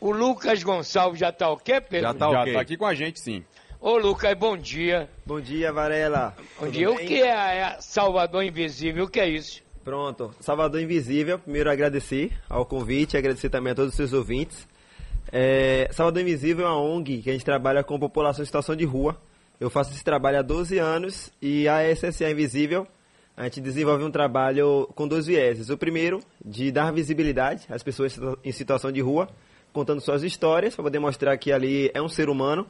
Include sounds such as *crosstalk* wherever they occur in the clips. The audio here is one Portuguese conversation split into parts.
O Lucas Gonçalves já tá ok, Pedro? Já tá Já tá aqui com a gente, sim. Ô, Lucas, bom dia. Bom dia, Varela. Bom Tudo dia. O bem? que é a Salvador Invisível? O que é isso? Pronto. Salvador Invisível, primeiro agradecer ao convite, agradecer também a todos os seus ouvintes. É, Salvador Invisível é uma ONG que a gente trabalha com população em situação de rua. Eu faço esse trabalho há 12 anos e a SSA Invisível, a gente desenvolve um trabalho com dois vieses. O primeiro, de dar visibilidade às pessoas em situação de rua, contando suas histórias, para poder mostrar que ali é um ser humano.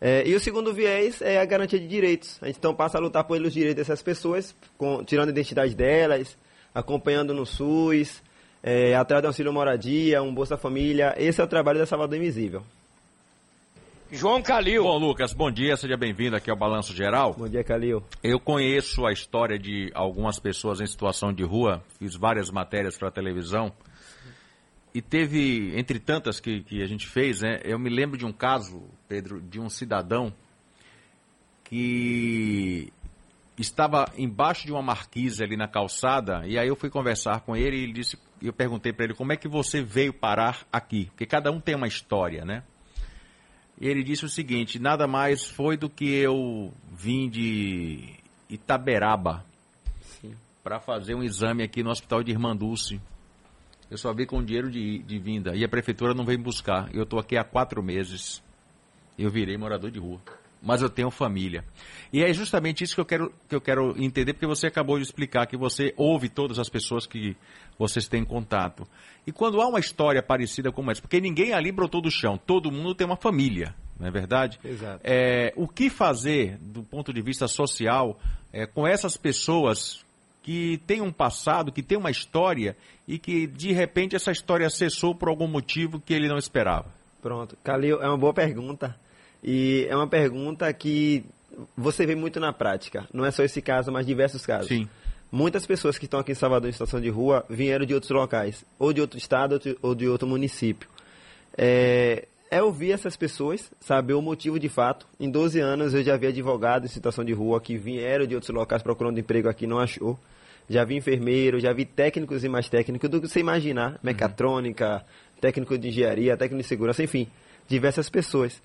É, e o segundo viés é a garantia de direitos. A gente então passa a lutar pelos direitos dessas pessoas, com- tirando a identidade delas, acompanhando no SUS, é, atrás do auxílio moradia, um Bolsa Família. Esse é o trabalho da Salvador Invisível. João Calil. Bom, Lucas, bom dia, seja bem-vindo aqui ao Balanço Geral. Bom dia, Calil. Eu conheço a história de algumas pessoas em situação de rua, fiz várias matérias para a televisão. E teve, entre tantas que, que a gente fez, né, eu me lembro de um caso, Pedro, de um cidadão que estava embaixo de uma marquise ali na calçada, e aí eu fui conversar com ele e ele disse, eu perguntei para ele como é que você veio parar aqui, porque cada um tem uma história, né? E ele disse o seguinte: nada mais foi do que eu vim de Itaberaba para fazer um exame aqui no hospital de Irmã Dulce. Eu só vi com dinheiro de, de vinda e a prefeitura não veio me buscar. Eu estou aqui há quatro meses. Eu virei morador de rua. Mas eu tenho família. E é justamente isso que eu quero, que eu quero entender, porque você acabou de explicar que você ouve todas as pessoas que vocês têm contato. E quando há uma história parecida como essa, porque ninguém ali brotou do chão, todo mundo tem uma família, não é verdade? Exato. É, o que fazer do ponto de vista social é, com essas pessoas que têm um passado, que têm uma história e que de repente essa história cessou por algum motivo que ele não esperava? Pronto. Calil, é uma boa pergunta. E é uma pergunta que você vê muito na prática. Não é só esse caso, mas diversos casos. Sim. Muitas pessoas que estão aqui em Salvador em situação de rua vieram de outros locais, ou de outro estado ou de- ou de outro município. É, é ouvir essas pessoas, saber o motivo de fato. Em 12 anos eu já vi advogado em situação de rua que vieram de outros locais procurando emprego aqui não achou. Já vi enfermeiro, já vi técnicos e mais técnicos do que você imaginar. Mecatrônica, técnico de engenharia, técnico de segurança, enfim, diversas pessoas.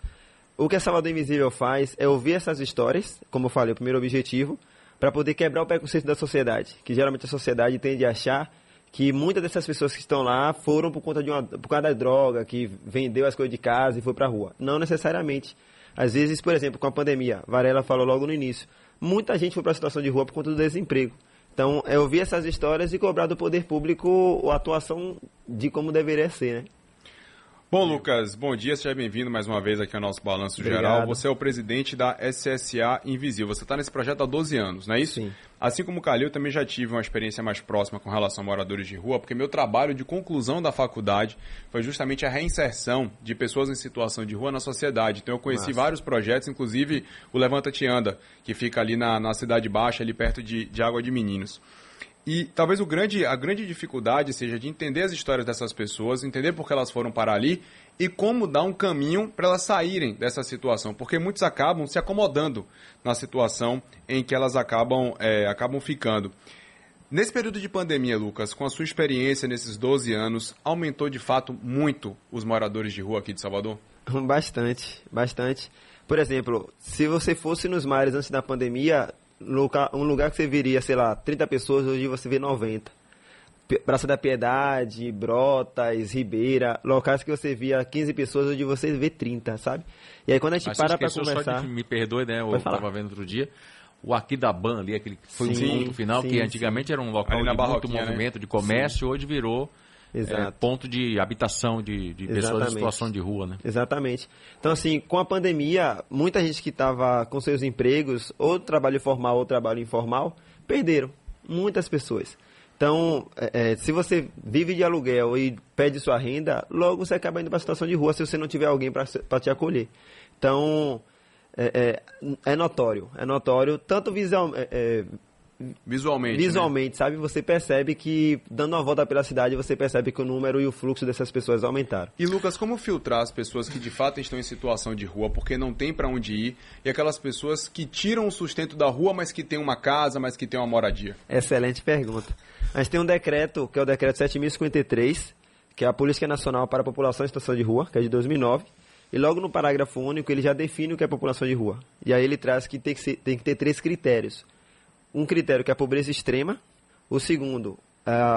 O que a Salvador Invisível faz é ouvir essas histórias, como eu falei, o primeiro objetivo, para poder quebrar o preconceito da sociedade. Que geralmente a sociedade tende a achar que muitas dessas pessoas que estão lá foram por conta de uma, por causa da droga, que vendeu as coisas de casa e foi para a rua. Não necessariamente. Às vezes, por exemplo, com a pandemia, Varela falou logo no início, muita gente foi para a situação de rua por conta do desemprego. Então, é ouvir essas histórias e cobrar do poder público a atuação de como deveria ser, né? Bom, Lucas, bom dia, seja bem-vindo mais uma vez aqui ao nosso Balanço Obrigado. Geral. Você é o presidente da SSA Invisível. Você está nesse projeto há 12 anos, não é isso? Sim. Assim como o Calil, eu também já tive uma experiência mais próxima com relação a moradores de rua, porque meu trabalho de conclusão da faculdade foi justamente a reinserção de pessoas em situação de rua na sociedade. Então eu conheci Massa. vários projetos, inclusive o Levanta Te Anda, que fica ali na, na Cidade Baixa, ali perto de, de Água de Meninos. E talvez o grande, a grande dificuldade seja de entender as histórias dessas pessoas, entender por que elas foram parar ali e como dar um caminho para elas saírem dessa situação. Porque muitos acabam se acomodando na situação em que elas acabam, é, acabam ficando. Nesse período de pandemia, Lucas, com a sua experiência nesses 12 anos, aumentou de fato muito os moradores de rua aqui de Salvador? *laughs* Bastante, bastante. Por exemplo, se você fosse nos mares antes da pandemia, um lugar que você viria, sei lá, 30 pessoas, hoje você vê 90. P- Praça da Piedade, Brotas, Ribeira, locais que você via 15 pessoas, hoje você vê 30, sabe? E aí quando a gente Mas para esqueceu conversar... só de, me perdoe, né? Eu estava vendo outro dia. O Aquidaban ali, aquele que foi Sim, um ponto final, sim, que antigamente era um local de muito né? movimento, de comércio, hoje virou é, ponto de habitação de, de pessoas em situação de rua, né? Exatamente. Então, assim, com a pandemia, muita gente que estava com seus empregos, ou trabalho formal ou trabalho informal, perderam. Muitas pessoas. Então, é, é, se você vive de aluguel e pede sua renda, logo você acaba indo para a situação de rua se você não tiver alguém para te acolher. Então, é, é, é notório. É notório, tanto visual, é, Visualmente. né? visualmente, sabe? Você percebe que, dando uma volta pela cidade, você percebe que o número e o fluxo dessas pessoas aumentaram. E Lucas, como filtrar as pessoas que de fato estão em situação de rua porque não tem para onde ir e aquelas pessoas que tiram o sustento da rua, mas que têm uma casa, mas que têm uma moradia? Excelente pergunta. A gente tem um decreto, que é o decreto 7053, que é a Política Nacional para a População em Situação de Rua, que é de 2009. E logo no parágrafo único ele já define o que é população de rua. E aí ele traz que tem que, ser, tem que ter três critérios. Um critério que é a pobreza extrema, o segundo,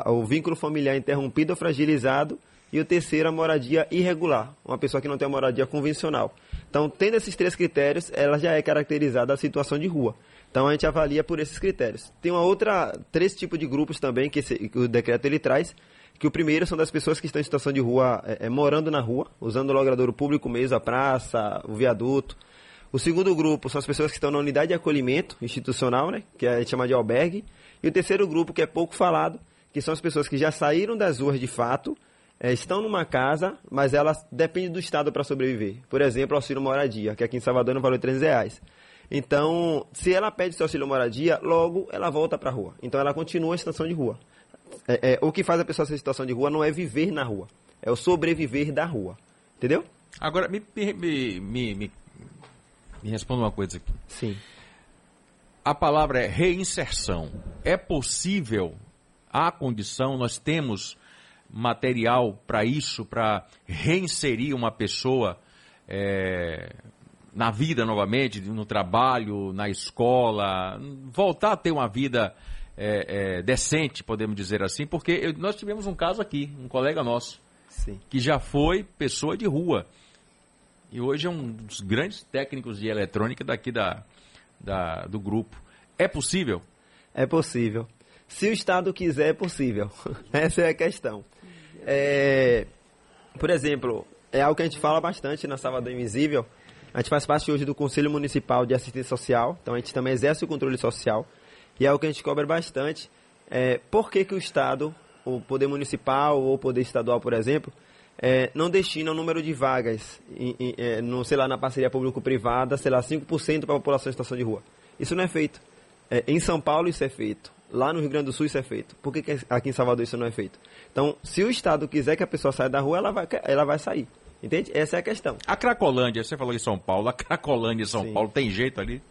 o vínculo familiar interrompido ou fragilizado, e o terceiro, a moradia irregular, uma pessoa que não tem uma moradia convencional. Então, tendo esses três critérios, ela já é caracterizada a situação de rua. Então, a gente avalia por esses critérios. Tem uma outra, três tipos de grupos também que, esse, que o decreto ele traz, que o primeiro são das pessoas que estão em situação de rua, é, é, morando na rua, usando o logradouro público mesmo, a praça, o viaduto. O segundo grupo são as pessoas que estão na unidade de acolhimento institucional, né, que a gente chama de albergue. E o terceiro grupo, que é pouco falado, que são as pessoas que já saíram das ruas de fato, é, estão numa casa, mas elas dependem do Estado para sobreviver. Por exemplo, auxílio moradia, que aqui em Salvador não valor 300 reais. Então, se ela pede seu auxílio moradia, logo ela volta para a rua. Então, ela continua em situação de rua. É, é, o que faz a pessoa ser em situação de rua não é viver na rua, é o sobreviver da rua. Entendeu? Agora, me, me, me, me, me responda uma coisa aqui. Sim. A palavra é reinserção. É possível, há condição, nós temos material para isso, para reinserir uma pessoa é, na vida novamente, no trabalho, na escola, voltar a ter uma vida é, é, decente, podemos dizer assim, porque eu, nós tivemos um caso aqui, um colega nosso, Sim. que já foi pessoa de rua. E hoje é um dos grandes técnicos de eletrônica daqui da, da, do grupo. É possível? É possível. Se o Estado quiser, é possível. *laughs* Essa é a questão. É, por exemplo, é algo que a gente fala bastante na Salvador Invisível. A gente faz parte hoje do Conselho Municipal de Assistência Social, então a gente também exerce o controle social. E é o que a gente cobra bastante. É, por que, que o Estado, o Poder Municipal ou o Poder Estadual, por exemplo, é, não destina o número de vagas, em, em, é, no, sei lá, na parceria público-privada, sei lá, 5% para a população em situação de rua? Isso não é feito. É, em São Paulo isso é feito. Lá no Rio Grande do Sul isso é feito. Por que, que aqui em Salvador isso não é feito? Então, se o Estado quiser que a pessoa saia da rua, ela vai, ela vai sair. Entende? Essa é a questão. A Cracolândia, você falou em São Paulo, a Cracolândia em São Sim. Paulo tem jeito ali?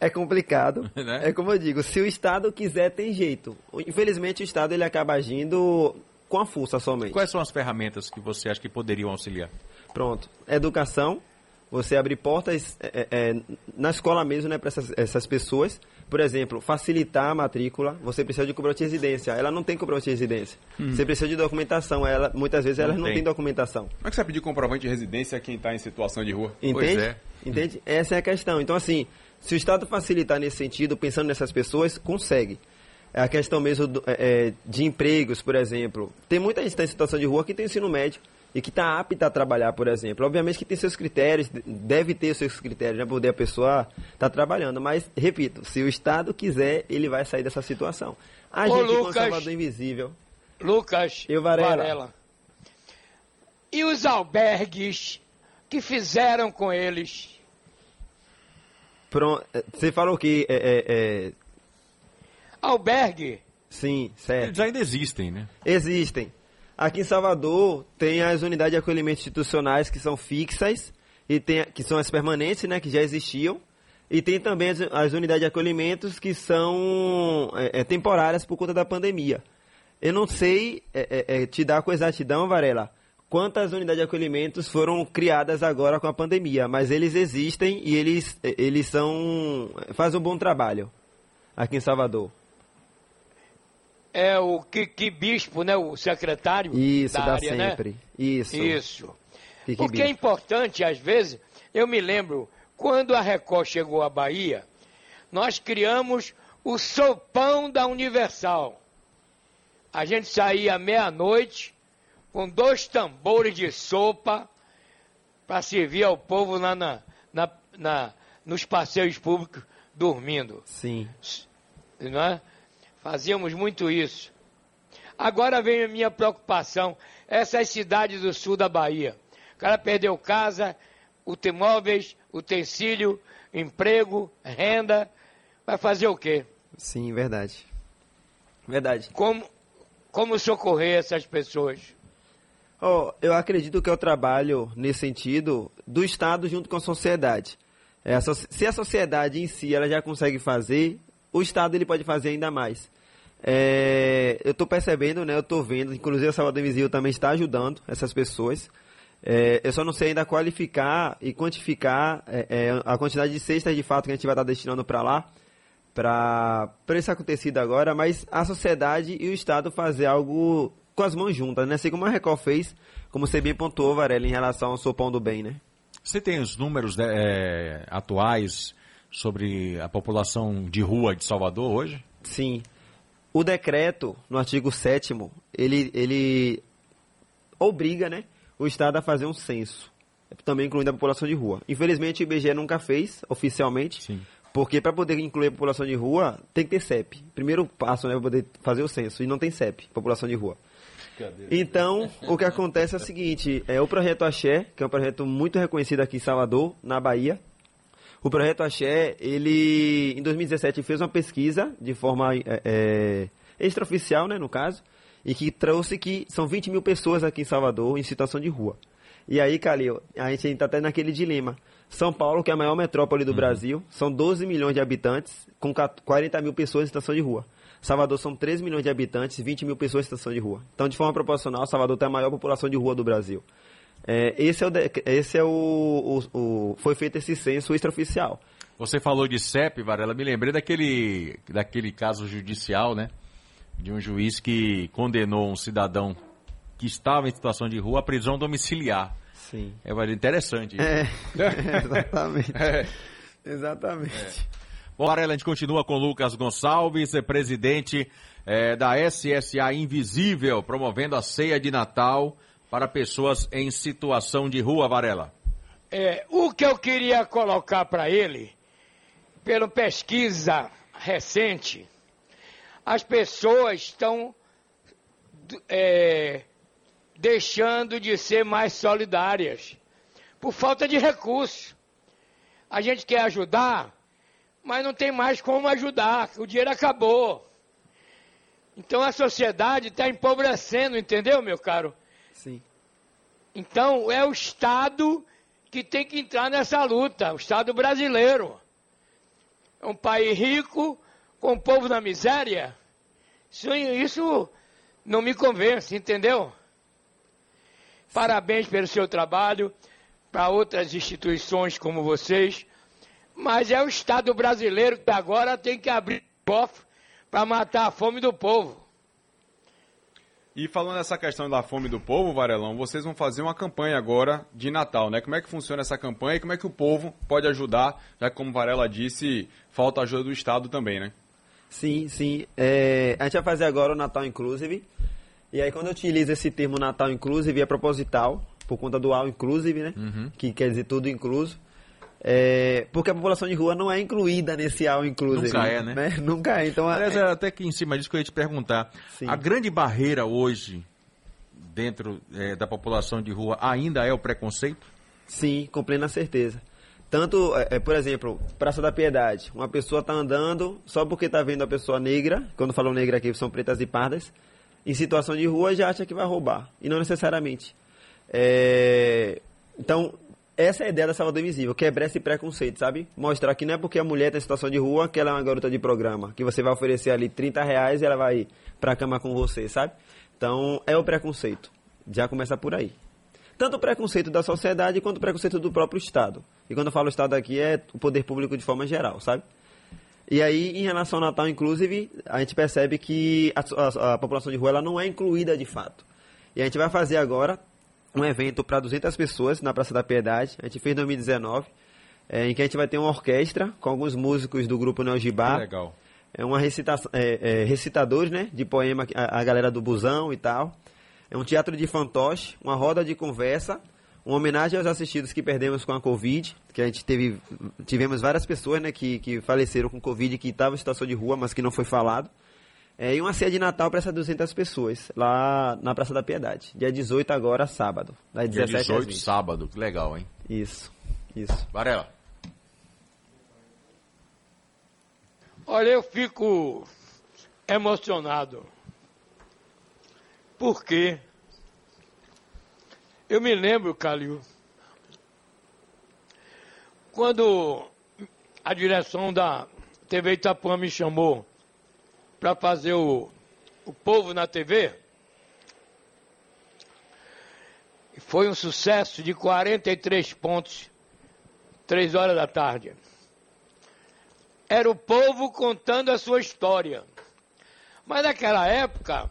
É complicado. *laughs* Né? É como eu digo, se o Estado quiser, tem jeito. Infelizmente, o Estado ele acaba agindo com a força somente. Quais são as ferramentas que você acha que poderiam auxiliar? Pronto. Educação. Você abrir portas é, é, na escola mesmo, né, para essas, essas pessoas. Por exemplo, facilitar a matrícula. Você precisa de comprovante de residência. Ela não tem comprovante de residência. Você precisa de documentação. Ela, muitas vezes Não elas não tem. têm documentação. Como é que você vai pedir comprovante de residência a quem está em situação de rua? Entende? é. Entende? Essa é a questão. Então, assim, se o Estado facilitar nesse sentido, pensando nessas pessoas, consegue. É a questão mesmo do- é, é, de empregos, por exemplo. Tem muita gente que está em situação de rua que tem ensino médio e que está apta a trabalhar, por exemplo. Obviamente que tem seus critérios, deve ter os seus critérios para poder a pessoa estar trabalhando. Mas, repito, se o Estado quiser, ele vai sair dessa situação. A Ô, gente, Lucas. Salvador Invisível, Lucas E o Varela? E os albergues que fizeram com eles? pron- você falou que... É, é, é, Albergue sim, certo. Eles ainda existem, né? Existem. Aqui em Salvador tem as unidades de acolhimento institucionais que são fixas e tem que são as permanentes, né, que já existiam. E tem também as, as unidades de acolhimentos que são é, é, temporárias por conta da pandemia. Eu não sei é, é, é, te dar com exatidão, Varela, quantas unidades de acolhimentos foram criadas agora com a pandemia, mas eles existem e eles, é, eles são fazem um bom trabalho aqui em Salvador. É o Kiki Bispo, né? O secretário Isso, da dá área, né? sempre. Isso. Isso. Kiki Porque é Bispo. importante, às vezes, eu me lembro, quando a Record chegou à Bahia, nós criamos o sopão da Universal. A gente saía meia-noite com dois tambores de sopa para servir ao povo lá na, na, na- nos passeios públicos dormindo Sim. não é? Fazíamos muito isso. Agora vem a minha preocupação, essas cidades do sul da Bahia. O cara perdeu casa, automóveis, utensílio, emprego, renda, vai fazer o quê? Sim, verdade. Verdade. Como, como socorrer essas pessoas? Oh, eu acredito que é o trabalho, nesse sentido, do Estado junto com a sociedade. É, se a sociedade em si ela já consegue fazer, o Estado ele pode fazer ainda mais. É, eu estou percebendo, né? Eu estou vendo, inclusive a Salvador Invisível também está ajudando essas pessoas. É, eu só não sei ainda qualificar e quantificar é, é a quantidade de cestas de fato que a gente vai estar destinando para lá, para isso acontecido agora, mas a sociedade e o Estado fazer algo com as mãos juntas, né? Assim como a Record fez, como você bem pontuou, Varela, em relação ao sopão do bem, né? Você tem os números né, é, atuais sobre a população de rua de Salvador hoje? Sim. O decreto, no artigo 7 ele, ele obriga né, o Estado a fazer um censo, também incluindo a população de rua. Infelizmente, o IBGE nunca fez, oficialmente, Sim. porque para poder incluir a população de rua, tem que ter CEP. Primeiro passo né, para poder fazer o censo, e não tem CEP, população de rua. Então, o que acontece é o seguinte, é o projeto Axé, que é um projeto muito reconhecido aqui em Salvador, na Bahia, o projeto Axé, ele, em 2017, fez uma pesquisa de forma é, é, extraoficial, né, no caso, e que trouxe que são 20 mil pessoas aqui em Salvador em situação de rua. E aí, Calil, a gente está até naquele dilema. São Paulo, que é a maior metrópole do uhum. Brasil, são 12 milhões de habitantes, com 40 mil pessoas em situação de rua. Salvador são 3 milhões de habitantes, 20 mil pessoas em situação de rua. Então, de forma proporcional, Salvador tem a maior população de rua do Brasil. É, esse é, o, esse é o, o, o, Foi feito esse censo extraoficial. Você falou de CEP, Varela, me lembrei daquele, daquele caso judicial, né? De um juiz que condenou um cidadão que estava em situação de rua à prisão domiciliar. Sim. É interessante. É, *laughs* exatamente. É. Exatamente. É. Bom, Varela, a gente continua com Lucas Gonçalves, presidente é, da SSA Invisível, promovendo a ceia de Natal para pessoas em situação de rua, Varela? É, o que eu queria colocar para ele, pela pesquisa recente, as pessoas estão é, deixando de ser mais solidárias por falta de recursos. A gente quer ajudar, mas não tem mais como ajudar, o dinheiro acabou. Então a sociedade está empobrecendo, entendeu, meu caro? Sim. Então, é o Estado que tem que entrar nessa luta, o Estado brasileiro. É um país rico, com o povo na miséria. Isso, isso não me convence, entendeu? Parabéns pelo seu trabalho, para outras instituições como vocês. Mas é o Estado brasileiro que agora tem que abrir o cofre para matar a fome do povo. E falando nessa questão da fome do povo, Varelão, vocês vão fazer uma campanha agora de Natal, né? Como é que funciona essa campanha e como é que o povo pode ajudar, já que, como Varela disse, falta ajuda do Estado também, né? Sim, sim. É, a gente vai fazer agora o Natal Inclusive. E aí, quando eu utilizo esse termo Natal Inclusive, é proposital, por conta do All Inclusive, né? Uhum. Que quer dizer tudo incluso. É, porque a população de rua não é incluída nesse all inclusive. Nunca é, né? né? *laughs* Nunca é. Então, Aliás, é... até que em cima disso que eu ia te perguntar. Sim. A grande barreira hoje dentro é, da população de rua ainda é o preconceito? Sim, com plena certeza. Tanto, é, é por exemplo, Praça da Piedade. Uma pessoa está andando só porque está vendo a pessoa negra, quando falam negra aqui são pretas e pardas, em situação de rua já acha que vai roubar. E não necessariamente. É... Então, essa é a ideia da Salvador Invisível, quebrar esse preconceito, sabe? Mostrar que não é porque a mulher está em situação de rua que ela é uma garota de programa, que você vai oferecer ali 30 reais e ela vai pra cama com você, sabe? Então, é o preconceito. Já começa por aí. Tanto o preconceito da sociedade quanto o preconceito do próprio Estado. E quando eu falo Estado aqui é o poder público de forma geral, sabe? E aí, em relação ao Natal, inclusive, a gente percebe que a, a, a população de rua ela não é incluída de fato. E a gente vai fazer agora, um evento para 200 pessoas na Praça da Piedade. A gente fez em 2019, é, em que a gente vai ter uma orquestra com alguns músicos do grupo Neogibá. Legal. É uma recitação, é, é, recitadores, né, de poema, a, a, galera do Busão e tal. É um teatro de fantoche, uma roda de conversa, uma homenagem aos assistidos que perdemos com a Covid, que a gente teve, tivemos várias pessoas, né, que, que faleceram com Covid, que estavam em situação de rua, mas que não foi falado. É, e uma ceia de Natal para essas 200 pessoas, lá na Praça da Piedade. Dia 18 agora, sábado. Das Dia 18, sábado. Que legal, hein? Isso, isso. Varela. Olha, eu fico emocionado. Por quê? Eu me lembro, Calil, quando a direção da TV Itapuã me chamou para fazer o, o povo na TV. E Foi um sucesso de 43 pontos, 3 horas da tarde. Era o povo contando a sua história. Mas naquela época,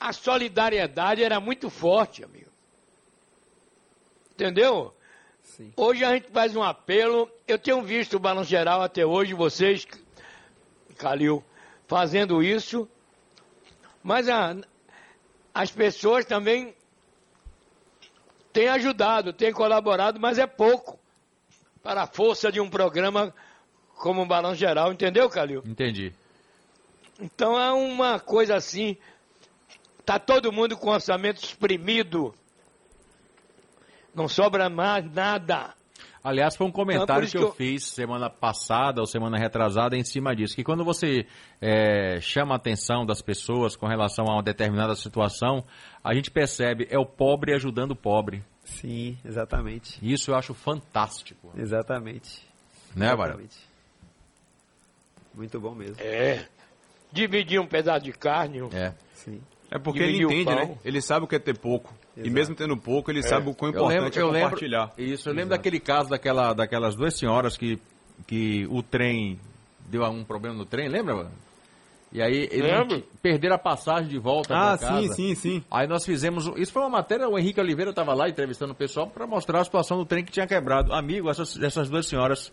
a solidariedade era muito forte, amigo. Entendeu? Sim. Hoje a gente faz um apelo. Eu tenho visto o Balanço Geral até hoje, vocês, Calil, fazendo isso. Mas a- as pessoas também têm ajudado, têm colaborado, mas é pouco para a força de um programa como o Balanço Geral, entendeu, Calil? Entendi. Então é uma coisa assim. Tá todo mundo com orçamento exprimido. Não sobra mais nada. Aliás, foi um comentário que que eu eu- fiz semana passada ou semana retrasada em cima disso. Que quando você é, chama a atenção das pessoas com relação a uma determinada situação, a gente percebe é o pobre ajudando o pobre. Sim, exatamente. Isso eu acho fantástico. Exatamente. Né? Exatamente. Muito bom mesmo. É. Dividir um pedaço de carne. É. Sim. É porque ele entende, né? Ele sabe o que é ter pouco. E Exato. mesmo tendo pouco, ele sabe o quão Eu lembro, importante eu é lembro, compartilhar. isso, eu lembro daquele caso daquela, daquelas duas senhoras que, que o trem deu um problema no trem, lembra? E aí eles perderam a passagem de volta Ah, casa. sim, sim, sim. Aí nós fizemos. Isso foi uma matéria, o Henrique Oliveira estava lá entrevistando o pessoal para mostrar a situação do trem que tinha quebrado. Amigo, essas, essas duas senhoras,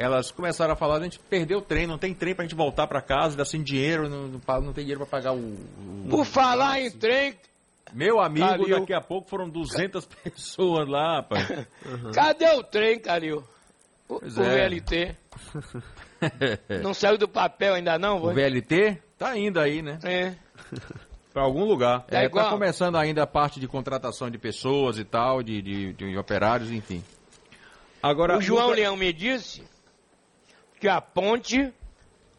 elas começaram a falar: a gente perdeu o trem, não tem trem para a gente voltar para casa, dá sem dinheiro, não, não tem dinheiro para pagar o. o- Por falar em trem, Meu amigo, Calil. daqui a pouco foram 200 *laughs* pessoas lá, rapaz. cadê o trem, Calil? O, Pois o é. VLT. *laughs* Não saiu do papel ainda não? o Foi? VLT tá indo aí, né? É. Pra algum lugar. Tá É, igual. tá começando ainda a parte de contratação de pessoas e tal, de, de, de operários, enfim. Agora, O João Leão me disse que a ponte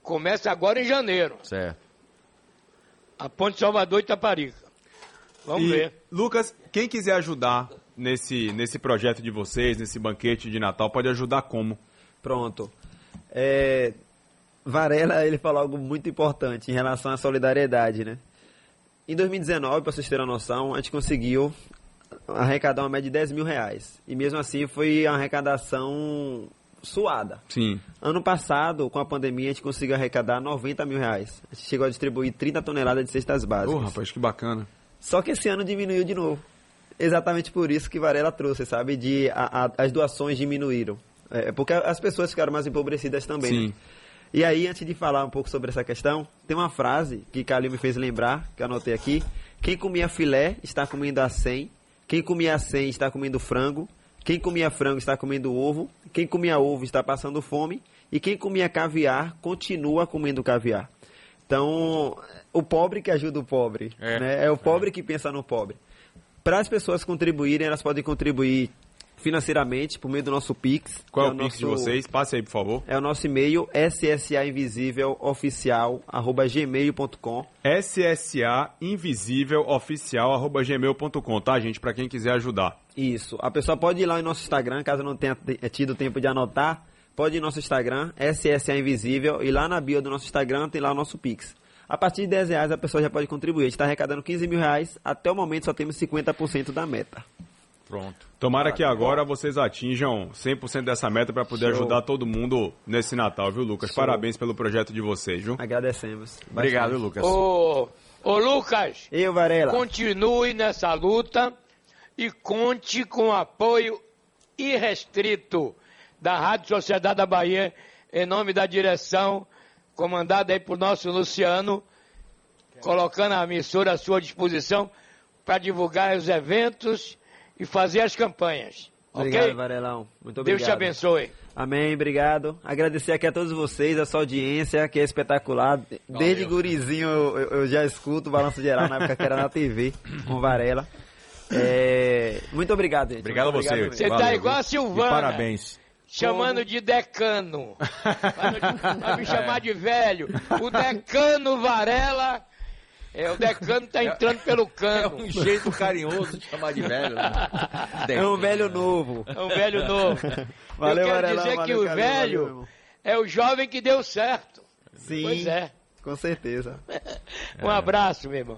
começa agora em janeiro. Certo. A ponte Salvador Itaparica. Vamos E, ver. Lucas, quem quiser ajudar nesse, nesse projeto de vocês, nesse banquete de Natal, pode ajudar como? Pronto. É, Varela, ele falou algo muito importante em relação à solidariedade, né? Em 2019, para vocês terem uma noção, a gente conseguiu arrecadar uma média de 10 mil reais. E mesmo assim foi uma arrecadação suada. Sim. Ano passado, com a pandemia, a gente conseguiu arrecadar 90 mil reais. A gente chegou a distribuir 30 toneladas de cestas Ô, básicas. rapaz, que bacana. Só que esse ano diminuiu de novo. Exatamente por isso que Varela trouxe, sabe? De a- a- as doações diminuíram. É, porque as pessoas ficaram mais empobrecidas também. Sim. né? E aí, antes de falar um pouco sobre essa questão, tem uma frase que Calil me fez lembrar, que eu anotei aqui. Quem comia filé está comendo a 100. Quem comia a 100 está comendo frango. Quem comia frango está comendo ovo. Quem comia ovo está passando fome. E quem comia caviar continua comendo caviar. Então, o pobre que ajuda o pobre. É. né? é o pobre que pensa no pobre. Para as pessoas contribuírem, elas podem contribuir financeiramente por meio do nosso Pix. Qual é que o Pix de nosso- vocês? Passe aí, por favor. É o nosso e-mail, ssainvisíveloficial.gmail.com SSA Invisível Oficial arroba gmail.com, tá, gente? Pra quem quiser ajudar. Isso. A pessoa pode ir lá no nosso Instagram, caso não tenha te- tido tempo de anotar, pode ir no nosso Instagram, SSA Invisível, e lá na bio do nosso Instagram tem lá o nosso Pix. A partir de 10 reais a pessoa já pode contribuir. A gente está arrecadando 15 mil reais, até o momento só temos 50% da meta. Pronto. Tomara que agora vocês atinjam 100% dessa meta pra poder Show. ajudar todo mundo nesse Natal, viu, Lucas? Show. Parabéns pelo projeto de vocês, viu? Agradecemos. Obrigado, bastante. Lucas. Ô, ô Lucas, Eu, Varela. continue nessa luta e conte com o apoio irrestrito da Rádio Sociedade da Bahia, em nome da direção, comandada aí por nosso Luciano, colocando a emissora à sua disposição para divulgar os eventos e fazer as campanhas. Obrigado, ok? Varelão. Muito obrigado. Deus te abençoe. Amém, obrigado. Agradecer aqui a todos vocês, a sua audiência, que é espetacular. Desde gurizinho eu, eu- já escuto o Balanço Geral, na época que era na TV, com Varela. É, muito obrigado, gente. Obrigado a Muito você. Você Valeu, tá igual a Silvana. E parabéns. chamando de decano. *laughs* Vai me chamar de velho. O decano Varela. É, o decano tá entrando pelo É cano. um jeito carinhoso de chamar de velho. Né? É um velho novo. É um velho novo. *laughs* Valeu, Eu quero dizer que valeu, o Calil, valeu, velho irmão. é o jovem que deu certo. Sim, Pois é. com Com certeza. *laughs* Um abraço, meu irmão.